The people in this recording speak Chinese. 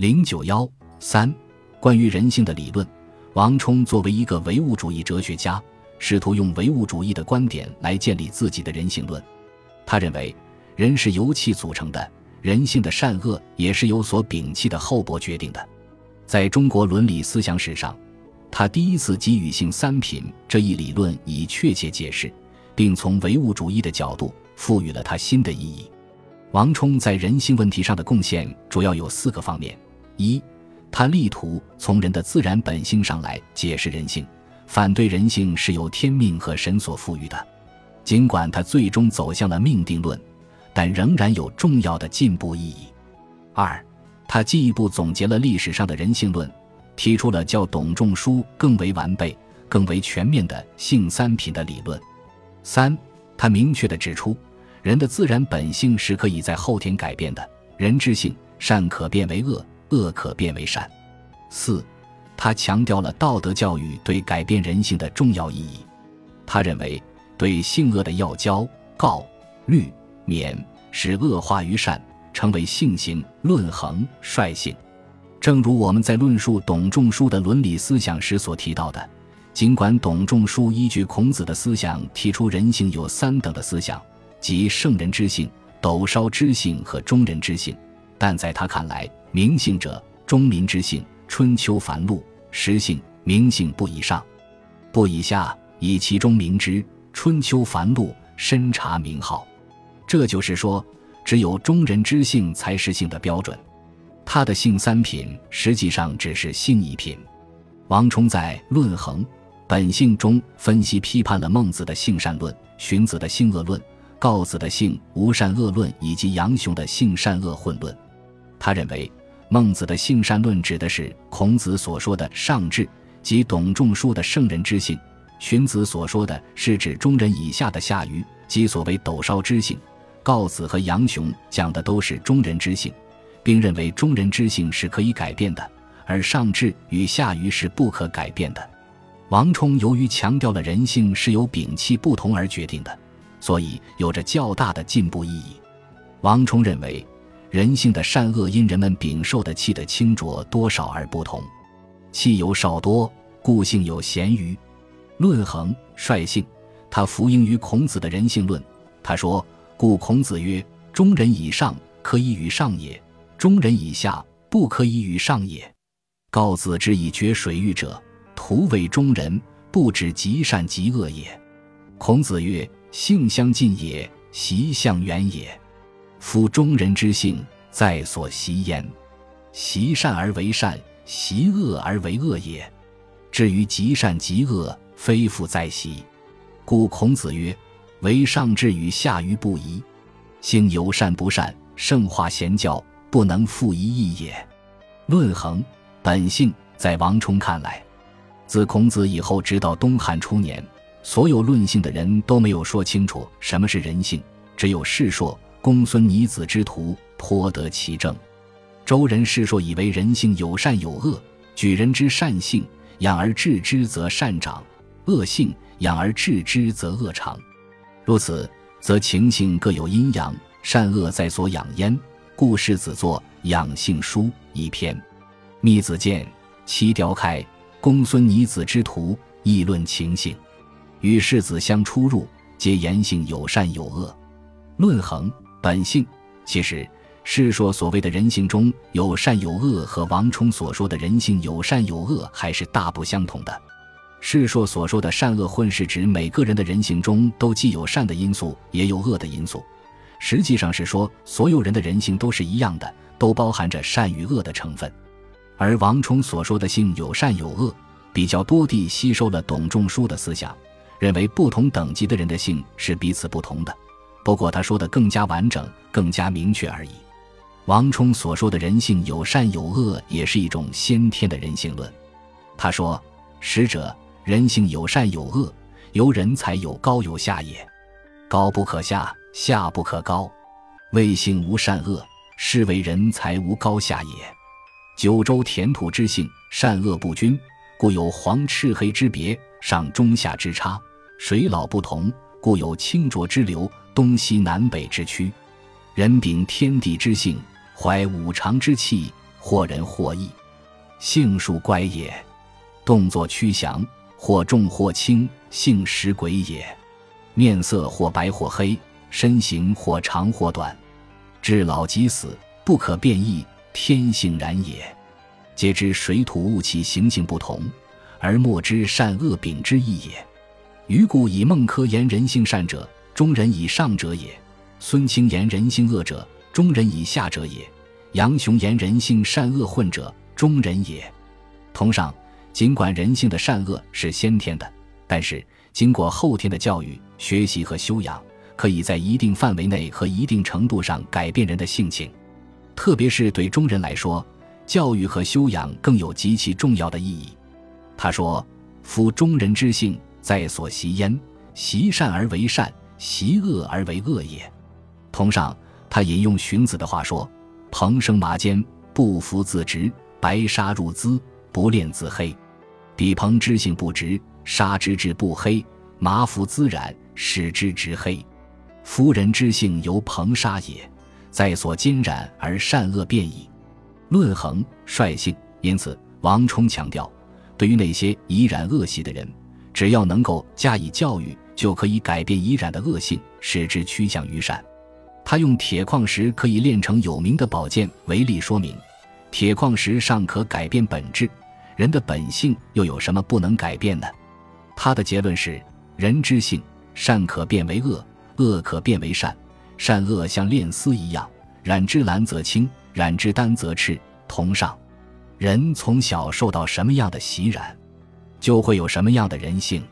零九幺三，关于人性的理论，王充作为一个唯物主义哲学家，试图用唯物主义的观点来建立自己的人性论。他认为，人是由气组成的，人性的善恶也是由所摒弃的厚薄决定的。在中国伦理思想史上，他第一次给予性三品这一理论以确切解释，并从唯物主义的角度赋予了它新的意义。王充在人性问题上的贡献主要有四个方面。一，他力图从人的自然本性上来解释人性，反对人性是由天命和神所赋予的。尽管他最终走向了命定论，但仍然有重要的进步意义。二，他进一步总结了历史上的人性论，提出了较董仲舒更为完备、更为全面的性三品的理论。三，他明确地指出，人的自然本性是可以在后天改变的，人之性善可变为恶。恶可变为善。四，他强调了道德教育对改变人性的重要意义。他认为，对性恶的要教、告、律、免，使恶化于善，成为性行论衡率性。正如我们在论述董仲舒的伦理思想时所提到的，尽管董仲舒依据孔子的思想提出人性有三等的思想，即圣人之性、斗烧之性和中人之性，但在他看来，明性者，中民之性；春秋繁露，实性。明性不以上，不以下，以其中名之。春秋繁露，深察名号。这就是说，只有中人之性才是性的标准。他的性三品实际上只是性一品。王充在《论衡·本性》中分析批判了孟子的性善论、荀子的性恶论、告子的性无善恶论以及杨雄的性善恶混论。他认为。孟子的性善论指的是孔子所说的上智，即董仲舒的圣人之性；荀子所说的是指中人以下的下愚，即所谓斗烧之性；告子和杨雄讲的都是中人之性，并认为中人之性是可以改变的，而上智与下愚是不可改变的。王充由于强调了人性是由摒弃不同而决定的，所以有着较大的进步意义。王充认为。人性的善恶因人们禀受的气的清浊多少而不同，气有少多，故性有咸愚。论衡率性，他服膺于孔子的人性论。他说：“故孔子曰：中人以上可以与上也，中人以下不可以与上也。告子之以决水域者，徒为中人，不止极善极恶也。孔子曰：性相近也，习相远也。”夫中人之性，在所习焉。习善而为善，习恶而为恶也。至于极善极恶，非复在习。故孔子曰：“为上智与下愚不移，性有善不善，圣化贤教，不能复一义也。”论衡本性，在王充看来，自孔子以后，直到东汉初年，所有论性的人都没有说清楚什么是人性，只有世说。公孙尼子之徒颇得其正。周人世说以为人性有善有恶，举人之善性养而治之则善长，恶性养而治之则恶长。如此，则情性各有阴阳，善恶在所养焉。故世子作《养性书》一篇，密子见七雕开，公孙尼子之徒议论情性，与世子相出入，皆言性有善有恶，论衡。本性，其实《世说》所谓的人性中有善有恶，和王充所说的人性有善有恶还是大不相同的。《世说》所说的善恶混，是指每个人的人性中都既有善的因素，也有恶的因素。实际上是说，所有人的人性都是一样的，都包含着善与恶的成分。而王充所说的性有善有恶，比较多地吸收了董仲舒的思想，认为不同等级的人的性是彼此不同的。不过他说的更加完整、更加明确而已。王充所说的人性有善有恶，也是一种先天的人性论。他说：“实者，人性有善有恶，由人才有高有下也。高不可下，下不可高。未性无善恶，是为人才无高下也。九州田土之性，善恶不均，故有黄赤黑之别，上中下之差，水老不同，故有清浊之流。”东西南北之区，人秉天地之性，怀五常之气，或仁或义，性属乖也；动作趋祥，或重或轻，性实鬼也。面色或白或黑，身形或长或短，至老及死，不可变异，天性然也。皆知水土物气行性不同，而莫知善恶秉之意也。余故以孟轲言人性善者，中人以上者也；孙清言人性恶者，中人以下者也；杨雄言人性善恶混者，中人也。同上，尽管人性的善恶是先天的，但是经过后天的教育、学习和修养，可以在一定范围内和一定程度上改变人的性情。特别是对中人来说。教育和修养更有极其重要的意义。他说：“夫中人之性，在所习焉，习善而为善，习恶而为恶也。”同上，他引用荀子的话说：“蓬生麻坚，不服自直；白沙入兹，不炼自黑。比蓬之性不直，沙之质不黑，麻服滋染，使之直黑。夫人之性由蓬沙也，在所兼染而善恶变矣。”论衡率性，因此王充强调，对于那些已染恶习的人，只要能够加以教育，就可以改变已染的恶性，使之趋向于善。他用铁矿石可以炼成有名的宝剑为例说明，铁矿石尚可改变本质，人的本性又有什么不能改变呢？他的结论是：人之性，善可变为恶，恶可变为善，善恶像炼丝一样，染之蓝则青。染之丹则赤，同上。人从小受到什么样的洗染，就会有什么样的人性。